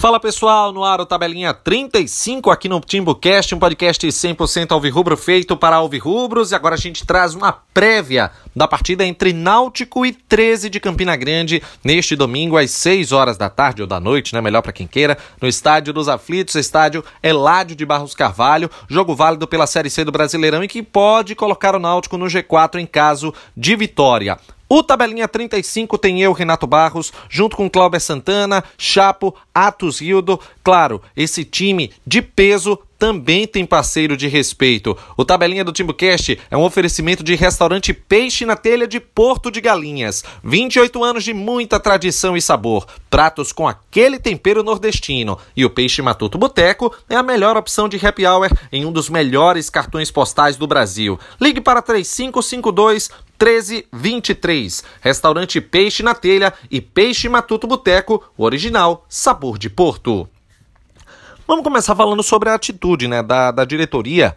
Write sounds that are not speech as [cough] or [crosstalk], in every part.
Fala pessoal, no ar o tabelinha 35 aqui no TimbuCast, um podcast 100% alvirrubro feito para alvirrubros. E agora a gente traz uma prévia da partida entre Náutico e 13 de Campina Grande neste domingo às 6 horas da tarde ou da noite, né, melhor para quem queira, no Estádio dos Aflitos, estádio Eládio de Barros Carvalho, jogo válido pela Série C do Brasileirão e que pode colocar o Náutico no G4 em caso de vitória. O Tabelinha 35 tem eu, Renato Barros, junto com Cláudio Santana, Chapo, Atos Rildo. Claro, esse time de peso também tem parceiro de respeito. O Tabelinha do TimbuCast é um oferecimento de restaurante Peixe na Telha de Porto de Galinhas. 28 anos de muita tradição e sabor. Pratos com aquele tempero nordestino. E o Peixe Matuto Boteco é a melhor opção de happy hour em um dos melhores cartões postais do Brasil. Ligue para 3552 1323. Restaurante Peixe na Telha e Peixe Matuto Boteco, original Sabor de Porto. Vamos começar falando sobre a atitude né, da, da diretoria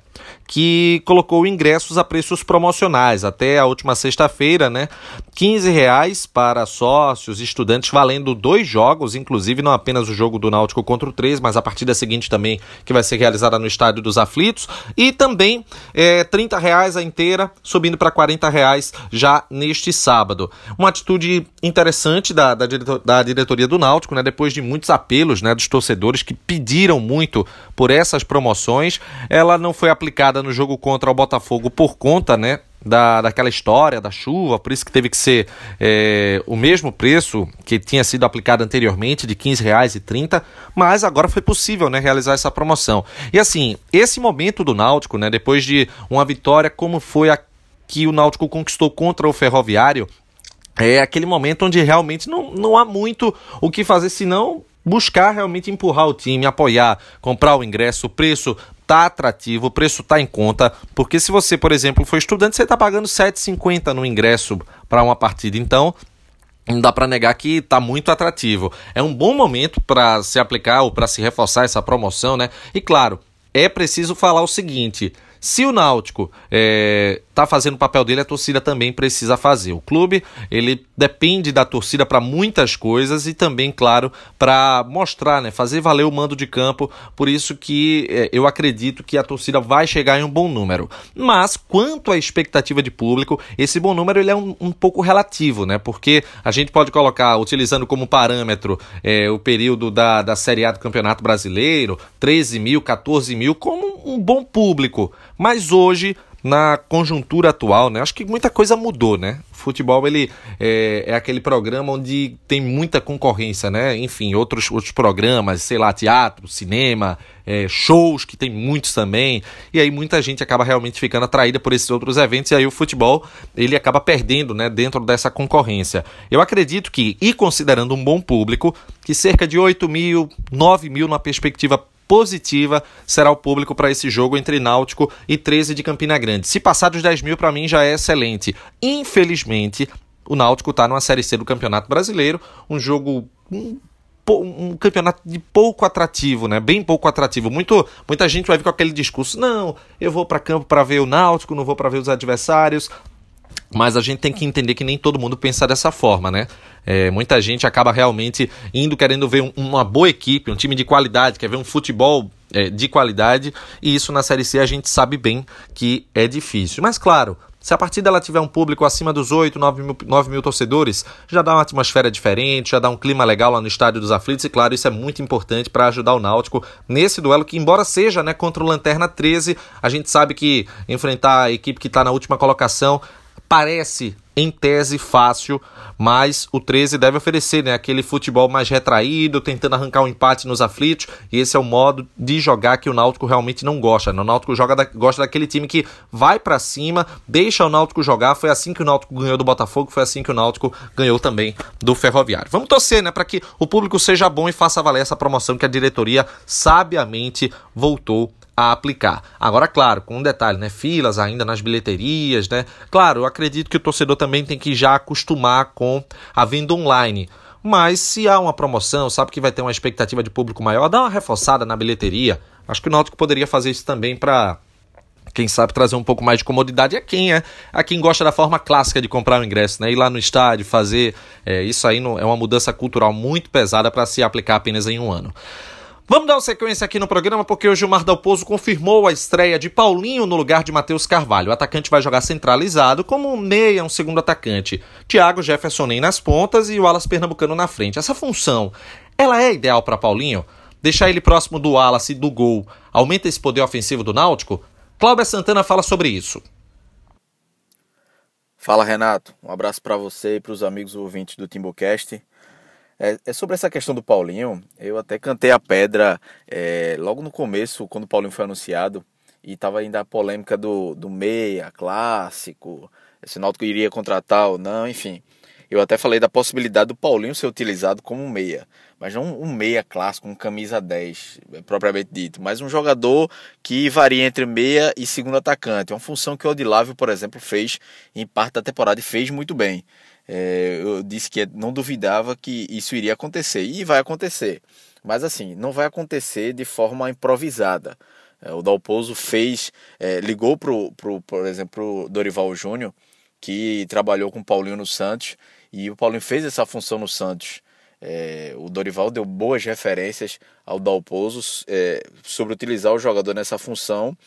que colocou ingressos a preços promocionais até a última sexta-feira, né? 15 reais para sócios, estudantes, valendo dois jogos, inclusive não apenas o jogo do Náutico contra o 3, mas a partida seguinte também, que vai ser realizada no Estádio dos Aflitos, e também é, 30 reais a inteira, subindo para 40 reais já neste sábado. Uma atitude interessante da, da, diretor, da diretoria do Náutico, né? Depois de muitos apelos né, dos torcedores que pediram muito por essas promoções, ela não foi aplicada no jogo contra o Botafogo por conta, né? Da, daquela história da chuva, por isso que teve que ser é, o mesmo preço que tinha sido aplicado anteriormente, de R$ 15,30, mas agora foi possível né, realizar essa promoção. E assim, esse momento do Náutico, né, depois de uma vitória como foi a que o Náutico conquistou contra o Ferroviário, é aquele momento onde realmente não, não há muito o que fazer senão buscar realmente empurrar o time, apoiar, comprar o ingresso, o preço tá atrativo, o preço tá em conta, porque se você, por exemplo, for estudante, você está pagando 7,50 no ingresso para uma partida. Então, não dá para negar que está muito atrativo. É um bom momento para se aplicar ou para se reforçar essa promoção, né? E claro, é preciso falar o seguinte: se o Náutico é, tá fazendo o papel dele, a torcida também precisa fazer. O clube, ele depende da torcida para muitas coisas e também, claro, para mostrar, né, fazer valer o mando de campo. Por isso que é, eu acredito que a torcida vai chegar em um bom número. Mas quanto à expectativa de público, esse bom número ele é um, um pouco relativo, né? Porque a gente pode colocar, utilizando como parâmetro é, o período da, da Série A do Campeonato Brasileiro, 13 mil, 14 mil, como um bom público. Mas hoje na conjuntura atual, né? Acho que muita coisa mudou, né? O futebol ele é, é, aquele programa onde tem muita concorrência, né? Enfim, outros, outros programas, sei lá, teatro, cinema, é, shows que tem muitos também. E aí muita gente acaba realmente ficando atraída por esses outros eventos e aí o futebol ele acaba perdendo, né? Dentro dessa concorrência. Eu acredito que, e considerando um bom público, que cerca de 8 mil, 9 mil na perspectiva positiva será o público para esse jogo entre Náutico e 13 de Campina Grande. Se passar dos 10 mil, para mim já é excelente. Infelizmente, o Náutico está numa Série C do Campeonato Brasileiro, um jogo. Um campeonato de pouco atrativo, né? Bem pouco atrativo. Muito, muita gente vai vir com aquele discurso: não, eu vou para campo para ver o Náutico, não vou para ver os adversários. Mas a gente tem que entender que nem todo mundo pensa dessa forma, né? É, muita gente acaba realmente indo querendo ver um, uma boa equipe, um time de qualidade, quer ver um futebol é, de qualidade, e isso na Série C a gente sabe bem que é difícil. Mas claro, se a partida ela tiver um público acima dos 8, 9 mil, 9 mil torcedores, já dá uma atmosfera diferente, já dá um clima legal lá no Estádio dos Aflitos, e claro, isso é muito importante para ajudar o Náutico nesse duelo que, embora seja né, contra o Lanterna 13, a gente sabe que enfrentar a equipe que está na última colocação parece em tese fácil, mas o 13 deve oferecer né, aquele futebol mais retraído, tentando arrancar um empate nos aflitos, e esse é o modo de jogar que o Náutico realmente não gosta. Né? O Náutico joga da, gosta daquele time que vai para cima, deixa o Náutico jogar. Foi assim que o Náutico ganhou do Botafogo, foi assim que o Náutico ganhou também do Ferroviário. Vamos torcer, né, para que o público seja bom e faça valer essa promoção que a diretoria sabiamente voltou a aplicar. Agora, claro, com um detalhe, né? Filas ainda nas bilheterias, né? Claro, eu acredito que o torcedor também tem que já acostumar com a venda online. Mas se há uma promoção, sabe que vai ter uma expectativa de público maior, dá uma reforçada na bilheteria. Acho que o Náutico poderia fazer isso também para quem sabe trazer um pouco mais de comodidade a quem é, a quem gosta da forma clássica de comprar o ingresso, né? Ir lá no estádio, fazer. É, isso aí é uma mudança cultural muito pesada para se aplicar apenas em um ano. Vamos dar uma sequência aqui no programa porque o Gilmar Dalpozo confirmou a estreia de Paulinho no lugar de Matheus Carvalho. O atacante vai jogar centralizado como meia, um segundo atacante. Thiago Jefferson nem nas pontas e o Alas Pernambucano na frente. Essa função, ela é ideal para Paulinho? Deixar ele próximo do Wallace do gol aumenta esse poder ofensivo do Náutico? Cláudia Santana fala sobre isso. Fala Renato, um abraço para você e para os amigos ouvintes do Timbocast. É, é, sobre essa questão do Paulinho, eu até cantei a pedra é, logo no começo, quando o Paulinho foi anunciado, e estava ainda a polêmica do, do meia, clássico, se o Náutico iria contratar ou não, enfim. Eu até falei da possibilidade do Paulinho ser utilizado como meia, mas não um meia clássico, um camisa 10, propriamente dito, mas um jogador que varia entre meia e segundo atacante. É uma função que o Odilávio, por exemplo, fez em parte da temporada e fez muito bem. É, eu disse que não duvidava que isso iria acontecer e vai acontecer, mas assim não vai acontecer de forma improvisada. É, o Dalpozo fez, é, ligou pro, pro, por exemplo, Dorival Júnior que trabalhou com o Paulinho no Santos e o Paulinho fez essa função no Santos. É, o Dorival deu boas referências ao Dalpozo é, sobre utilizar o jogador nessa função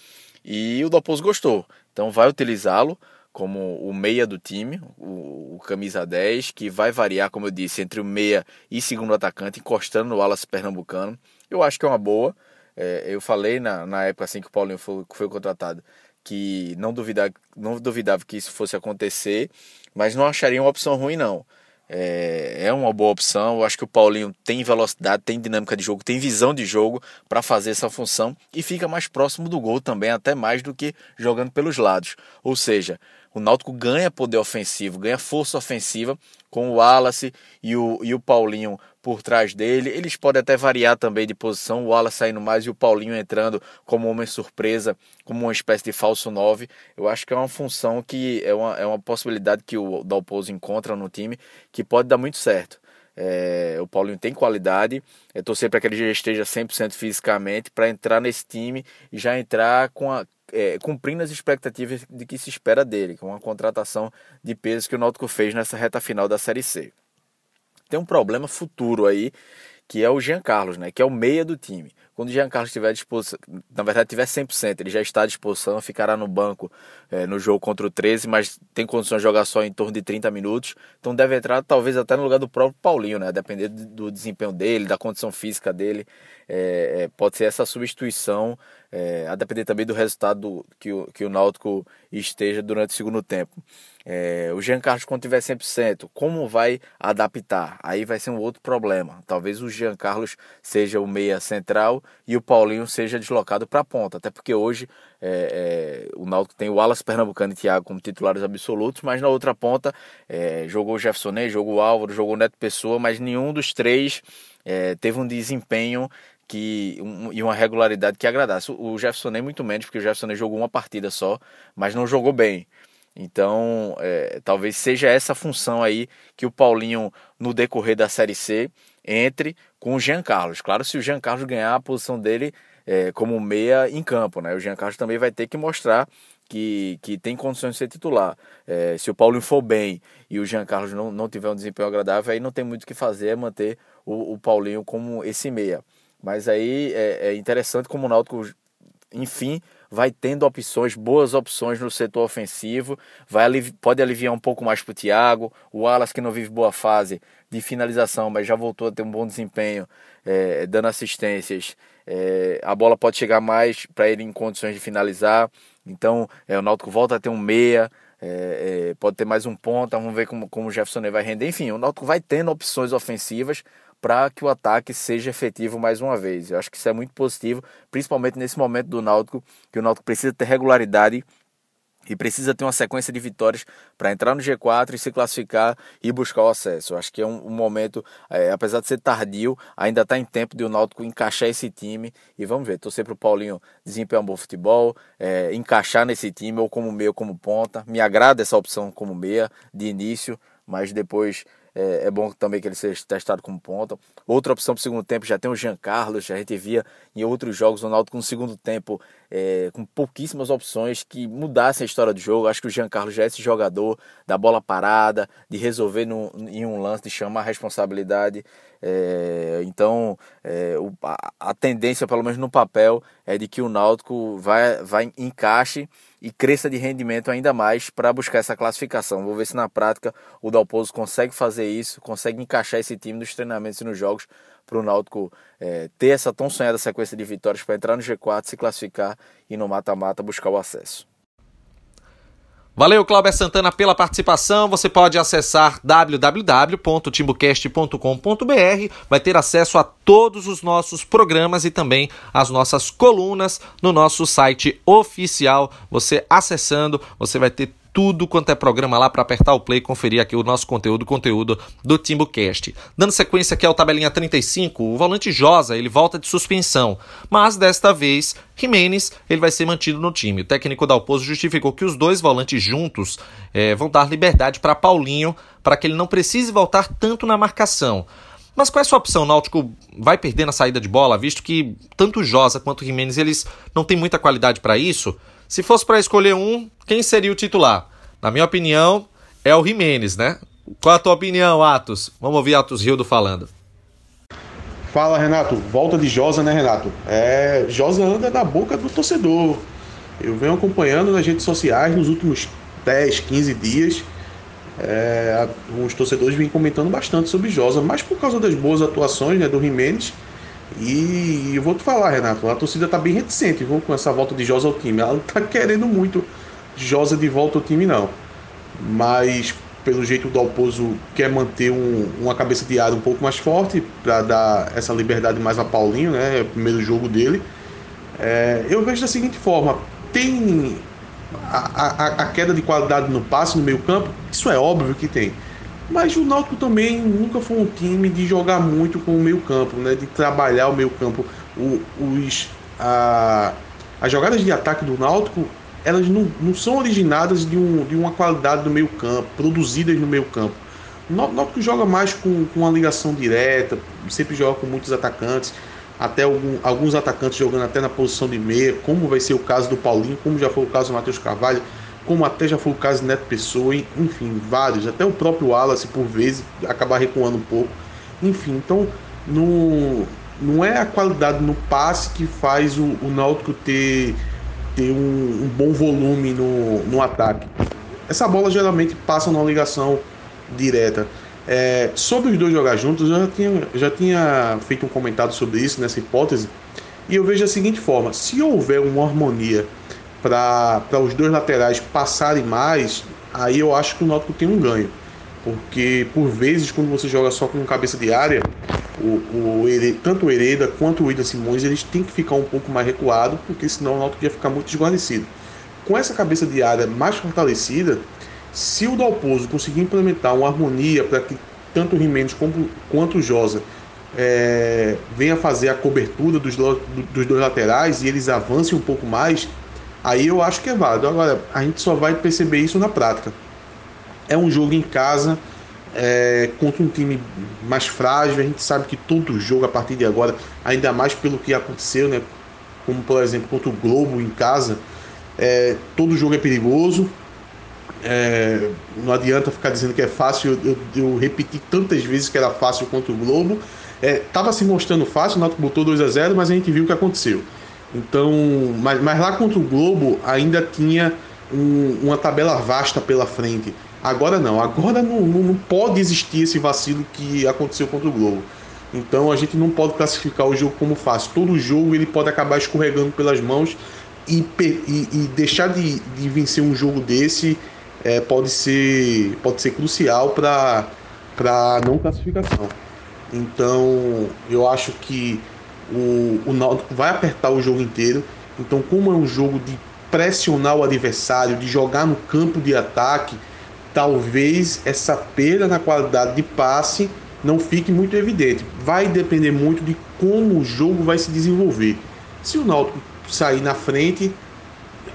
e o Dalpozo gostou. Então vai utilizá-lo como o meia do time, o, o, camisa 10, que vai variar, como eu disse, entre o meia e segundo atacante, encostando no Wallace Pernambucano. Eu acho que é uma boa. É, eu falei na, na época assim que o Paulinho foi, foi contratado que não duvidava, não duvidava que isso fosse acontecer, mas não acharia uma opção ruim, não. É, é uma boa opção. Eu acho que o Paulinho tem velocidade, tem dinâmica de jogo, tem visão de jogo para fazer essa função e fica mais próximo do gol também, até mais do que jogando pelos lados. Ou seja, o Náutico ganha poder ofensivo, ganha força ofensiva com o Wallace e o, e o Paulinho por trás dele. Eles podem até variar também de posição, o Wallace saindo mais e o Paulinho entrando como homem surpresa, como uma espécie de falso 9. Eu acho que é uma função que é uma, é uma possibilidade que o Dalpozo encontra no time que pode dar muito certo. É, o Paulinho tem qualidade, eu torcer para que ele já esteja 100% fisicamente para entrar nesse time e já entrar com a, é, cumprindo as expectativas de que se espera dele, com uma contratação de peso que o Náutico fez nessa reta final da Série C. Tem um problema futuro aí, que é o Jean Carlos, né, que é o meia do time. Quando o Jean Carlos estiver à disposição, na verdade tiver 100%, ele já está à disposição, ficará no banco é, no jogo contra o 13, mas tem condições de jogar só em torno de 30 minutos, então deve entrar talvez até no lugar do próprio Paulinho, né, depender do desempenho dele, da condição física dele, é, pode ser essa substituição, é, a depender também do resultado que o, que o Náutico esteja durante o segundo tempo. É, o Jean Carlos, quando tiver 100%, como vai adaptar? Aí vai ser um outro problema. Talvez o Jean Carlos seja o meia central e o Paulinho seja deslocado para a ponta. Até porque hoje é, é, o Náutico tem o Alas Pernambucano e Thiago como titulares absolutos, mas na outra ponta é, jogou o Jefferson jogou o Álvaro, jogou o Neto Pessoa, mas nenhum dos três é, teve um desempenho que um, e uma regularidade que agradasse. O Jefferson nem muito menos, porque o Jefferson jogou uma partida só, mas não jogou bem. Então, é, talvez seja essa função aí que o Paulinho, no decorrer da Série C, entre com o Jean Carlos. Claro, se o Jean Carlos ganhar a posição dele é, como meia em campo, né? O Jean Carlos também vai ter que mostrar que, que tem condições de ser titular. É, se o Paulinho for bem e o Jean Carlos não, não tiver um desempenho agradável, aí não tem muito o que fazer, é manter o, o Paulinho como esse meia. Mas aí é, é interessante como o Náutico, enfim, vai tendo opções, boas opções no setor ofensivo, vai alivi pode aliviar um pouco mais para o Thiago, o Wallace que não vive boa fase de finalização, mas já voltou a ter um bom desempenho, é, dando assistências, é, a bola pode chegar mais para ele em condições de finalizar, então é, o Náutico volta a ter um meia, é, é, pode ter mais um ponta, vamos ver como, como o Jefferson vai render. Enfim, o Náutico vai tendo opções ofensivas para que o ataque seja efetivo mais uma vez. Eu acho que isso é muito positivo, principalmente nesse momento do Náutico, que o Náutico precisa ter regularidade e precisa ter uma sequência de vitórias para entrar no G4 e se classificar e buscar o acesso. Eu acho que é um, um momento, é, apesar de ser tardio, ainda está em tempo de o Náutico encaixar esse time e vamos ver. Torcer para o Paulinho desempenhar um bom futebol, é, encaixar nesse time ou como meio ou como ponta. Me agrada essa opção como meia de início, mas depois é, é, bom também que ele seja testado como ponta. Outra opção para o segundo tempo já tem o Jean Carlos, a gente via em outros jogos o Náutico no segundo tempo é, com pouquíssimas opções que mudassem a história do jogo. Acho que o Jean Carlos já é esse jogador da bola parada, de resolver no, em um lance, de chamar a responsabilidade. É, então, é, o, a, a, tendência, pelo menos no papel, é de que o Náutico vai, vai encaixe e cresça de rendimento ainda mais para buscar essa classificação. Vou ver se na prática o Dalpozo consegue fazer isso, consegue encaixar esse time nos treinamentos e nos jogos para o Náutico é, ter essa tão sonhada sequência de vitórias para entrar no G4, se classificar e no mata-mata buscar o acesso. Valeu, Cláudio Santana, pela participação. Você pode acessar www.timbocast.com.br, vai ter acesso a todos os nossos programas e também as nossas colunas no nosso site oficial. Você acessando, você vai ter tudo quanto é programa lá para apertar o play e conferir aqui o nosso conteúdo, conteúdo do TimbuCast. Dando sequência aqui ao tabelinha 35, o volante Josa, ele volta de suspensão, mas desta vez Jimenez ele vai ser mantido no time. O técnico da Alpozo justificou que os dois volantes juntos é, vão dar liberdade para Paulinho, para que ele não precise voltar tanto na marcação. Mas qual é a sua opção? O Náutico vai perder na saída de bola, visto que tanto Josa quanto Jimenez eles não têm muita qualidade para isso. Se fosse para escolher um, quem seria o titular? Na minha opinião, é o Jimenez, né? Qual a tua opinião, Atos? Vamos ouvir Atos Rildo falando. Fala, Renato. Volta de Josa, né, Renato? É, Josa anda na boca do torcedor. Eu venho acompanhando nas redes sociais nos últimos 10, 15 dias. É, os torcedores vêm comentando bastante sobre Josa, mas por causa das boas atuações né, do Jimenez e eu vou te falar, Renato, a torcida tá bem reticente viu, com essa volta de Josa ao time. Ela não tá [laughs] querendo muito Josa de volta ao time, não. Mas pelo jeito o Dalpozo quer manter um, uma cabeça de área um pouco mais forte para dar essa liberdade mais a Paulinho, né? É o primeiro jogo dele. É, eu vejo da seguinte forma: tem a, a, a queda de qualidade no passe no meio campo, isso é óbvio que tem. Mas o Náutico também nunca foi um time de jogar muito com o meio campo, né? de trabalhar o meio campo. O, os, a, as jogadas de ataque do Náutico elas não, não são originadas de, um, de uma qualidade do meio campo, produzidas no meio campo. O Náutico joga mais com, com uma ligação direta, sempre joga com muitos atacantes, até algum, alguns atacantes jogando até na posição de meia, como vai ser o caso do Paulinho, como já foi o caso do Matheus Carvalho como até já foi o caso de Neto Pessoa, enfim, vários, até o próprio Wallace por vezes acabar recuando um pouco. Enfim, então no, não é a qualidade no passe que faz o, o Náutico ter, ter um, um, bom volume no, no ataque. Essa bola geralmente passa numa ligação direta. É, sobre os dois jogar juntos, eu já tinha, já tinha feito um comentário sobre isso, nessa hipótese, e eu vejo da seguinte forma: se houver uma harmonia para os dois laterais passarem mais, aí eu acho que o Náutico tem um ganho. Porque por vezes quando você joga só com cabeça de área, o, o tanto o Hereda quanto o William Simões eles têm que ficar um pouco mais recuado, porque senão o Náutico ia ficar muito desguarnecido. Com essa cabeça de área mais fortalecida, se o Dalpozo conseguir implementar uma harmonia para que tanto o Jimenez quanto o Josa é, venha fazer a cobertura dos, dos dois laterais e eles avancem um pouco mais, Aí eu acho que é válido. Agora, a gente só vai perceber isso na prática. É um jogo em casa é, contra um time mais frágil. A gente sabe que todo jogo a partir de agora, ainda mais pelo que aconteceu, né? Como por exemplo contra o Globo em casa, é, todo jogo é perigoso. É, não adianta ficar dizendo que é fácil. Eu, eu, eu, repeti tantas vezes que era fácil contra o Globo. Estava é, se mostrando fácil, o Náutico botou 2 a 0 mas a gente viu o que aconteceu. Então, mas, mas lá contra o Globo ainda tinha um, uma tabela vasta pela frente. Agora não, agora não, não, não, pode existir esse vacilo que aconteceu contra o Globo. Então a gente não pode classificar o jogo como fácil. Todo jogo ele pode acabar escorregando pelas mãos e, e, e deixar de, de, vencer um jogo desse é, pode, ser, pode ser crucial para não classificação. Então eu acho que o, o Náutico vai apertar o jogo inteiro. Então, como é um jogo de pressionar o adversário, de jogar no campo de ataque, talvez essa perda na qualidade de passe não fique muito evidente. Vai depender muito de como o jogo vai se desenvolver. Se o Náutico sair na frente,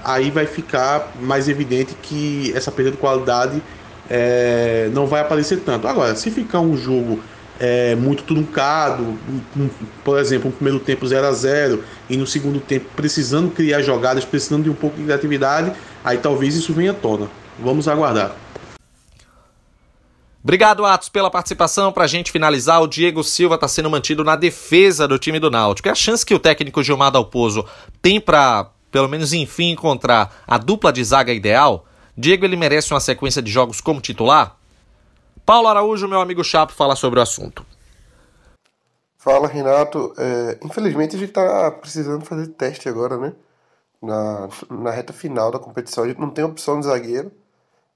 aí vai ficar mais evidente que essa perda de qualidade é, não vai aparecer tanto. Agora, se ficar um jogo é, muito truncado, por exemplo, um primeiro tempo 0 a 0 e no segundo tempo precisando criar jogadas, precisando de um pouco de criatividade, aí talvez isso venha à tona. Vamos aguardar. Obrigado, Atos, pela participação. Para a gente finalizar, o Diego Silva está sendo mantido na defesa do time do Náutico. É a chance que o técnico Gilmar Dalpozo tem para, pelo menos enfim, encontrar a dupla de zaga ideal? Diego ele merece uma sequência de jogos como titular? Paulo Araújo, meu amigo Chapo, fala sobre o assunto. Fala, Renato. É, infelizmente a gente está precisando fazer teste agora, né? Na, na reta final da competição. A gente não tem opção de zagueiro.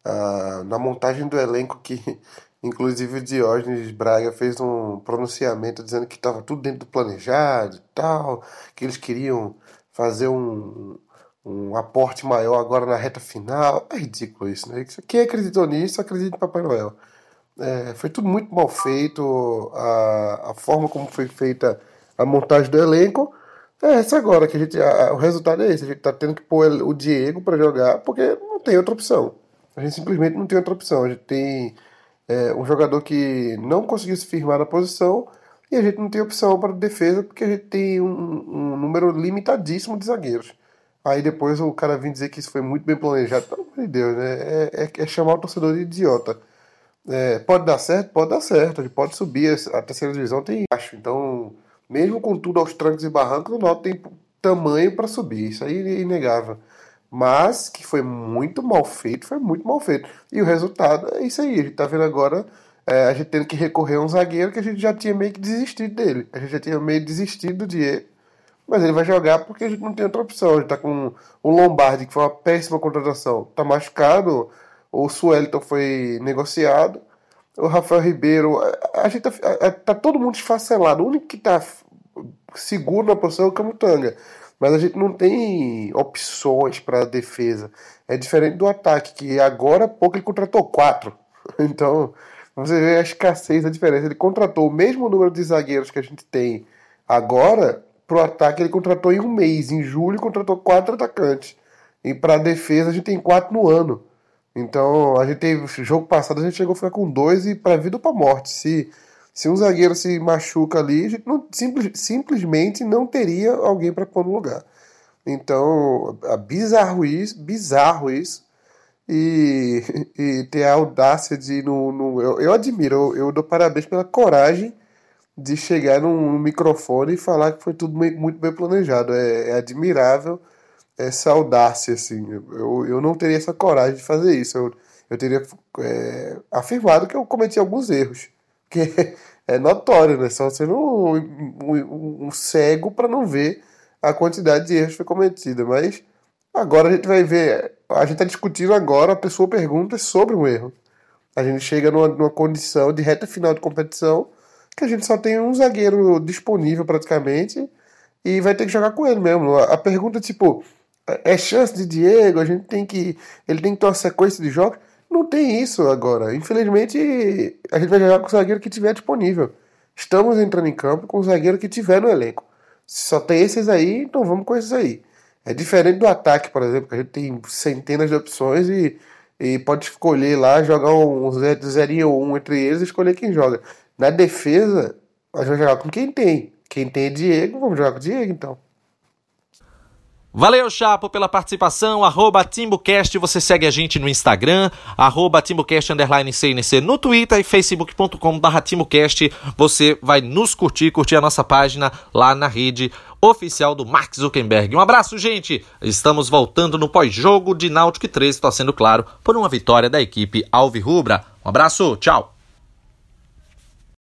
Ah, na montagem do elenco que [laughs] inclusive o Diógenes Braga fez um pronunciamento dizendo que estava tudo dentro do planejado e tal, que eles queriam fazer um, um aporte maior agora na reta final. É ridículo isso, né? Quem acreditou nisso, acredita em Papai Noel. É, foi tudo muito mal feito, a, a forma como foi feita a montagem do elenco é essa agora, que a gente, a, o resultado é esse, a gente tá tendo que pôr o Diego para jogar, porque não tem outra opção. A gente simplesmente não tem outra opção. A gente tem é, um jogador que não conseguiu se firmar na posição e a gente não tem opção para defesa porque a gente tem um, um número limitadíssimo de zagueiros. Aí depois o cara vem dizer que isso foi muito bem planejado. Pelo amor de Deus, né? É, é, é chamar o torcedor de idiota. É, pode dar certo? Pode dar certo. Ele pode subir. A terceira divisão tem acho. Então, mesmo com tudo aos trancos e barrancos, o Náutico tem tamanho para subir. Isso aí é inegável. Mas que foi muito mal feito, foi muito mal feito. E o resultado é isso aí. A gente tá vendo agora é, a gente tendo que recorrer a um zagueiro que a gente já tinha meio que desistido dele. A gente já tinha meio desistido do Diego. Mas ele vai jogar porque a gente não tem outra opção. A gente tá com o Lombardi, que foi uma péssima contratação. Tá machucado. O Suelton foi negociado. O Rafael Ribeiro. A, gente tá, tá todo mundo esfacelado. O único que tá seguro na posição é o Camutanga mas a gente não tem opções para defesa. É diferente do ataque, que agora há pouco ele contratou quatro. [laughs] Então, você vê a escassez, a diferença. Ele contratou o mesmo número de zagueiros que a gente tem agora, para o ataque ele contratou em um mês. Em julho contratou quatro atacantes. E para defesa a gente tem quatro no ano. Então, a gente teve. Jogo passado a gente chegou a ficar com dois e para vida ou para morte. Se se um zagueiro se machuca ali, a gente não, simples, simplesmente não teria alguém para pôr no lugar. Então, é bizarro isso, bizarro isso. E, [laughs] e ter a audácia de. No, no, eu, eu admiro, eu, eu dou parabéns pela coragem de chegar num, microfone e falar que foi tudo muito, muito bem planejado. É, é, admirável essa audácia, assim. Eu, eu não teria essa coragem de fazer isso. Eu, eu teria é, afirmado que eu cometi alguns erros que [laughs] é notório, né? Só sendo um, um, um cego para não ver a quantidade de erros que foi cometida. Mas agora a gente vai ver. A gente está discutindo agora, a pessoa pergunta sobre um erro. A gente chega numa, numa condição de reta final de competição que a gente só tem um zagueiro disponível praticamente e vai ter que jogar com ele mesmo. A pergunta tipo, é chance de Diego, a gente tem que. Ele tem que ter uma sequência de jogos. Não tem isso agora. Infelizmente, a gente vai jogar com o zagueiro que tiver disponível. Estamos entrando em campo com o zagueiro que tiver no elenco. Se só tem esses aí, então vamos com esses aí. É diferente do ataque, por exemplo, que a gente tem centenas de opções e, e pode escolher lá, jogar um zerinho ou um entre eles e escolher quem joga. Na defesa, a gente vai jogar com quem tem. Quem tem é Diego, vamos jogar com o Diego então. Valeu, Chapo, pela participação. Arroba TimbuCast, você segue a gente no Instagram, arroba TimbuCast underline CNC no Twitter e facebook.com barra. Você vai nos curtir, curtir a nossa página lá na rede oficial do Mark Zuckerberg. Um abraço, gente! Estamos voltando no pós-jogo de Náutico 13, está sendo claro, por uma vitória da equipe Alvirrubra. Um abraço, tchau!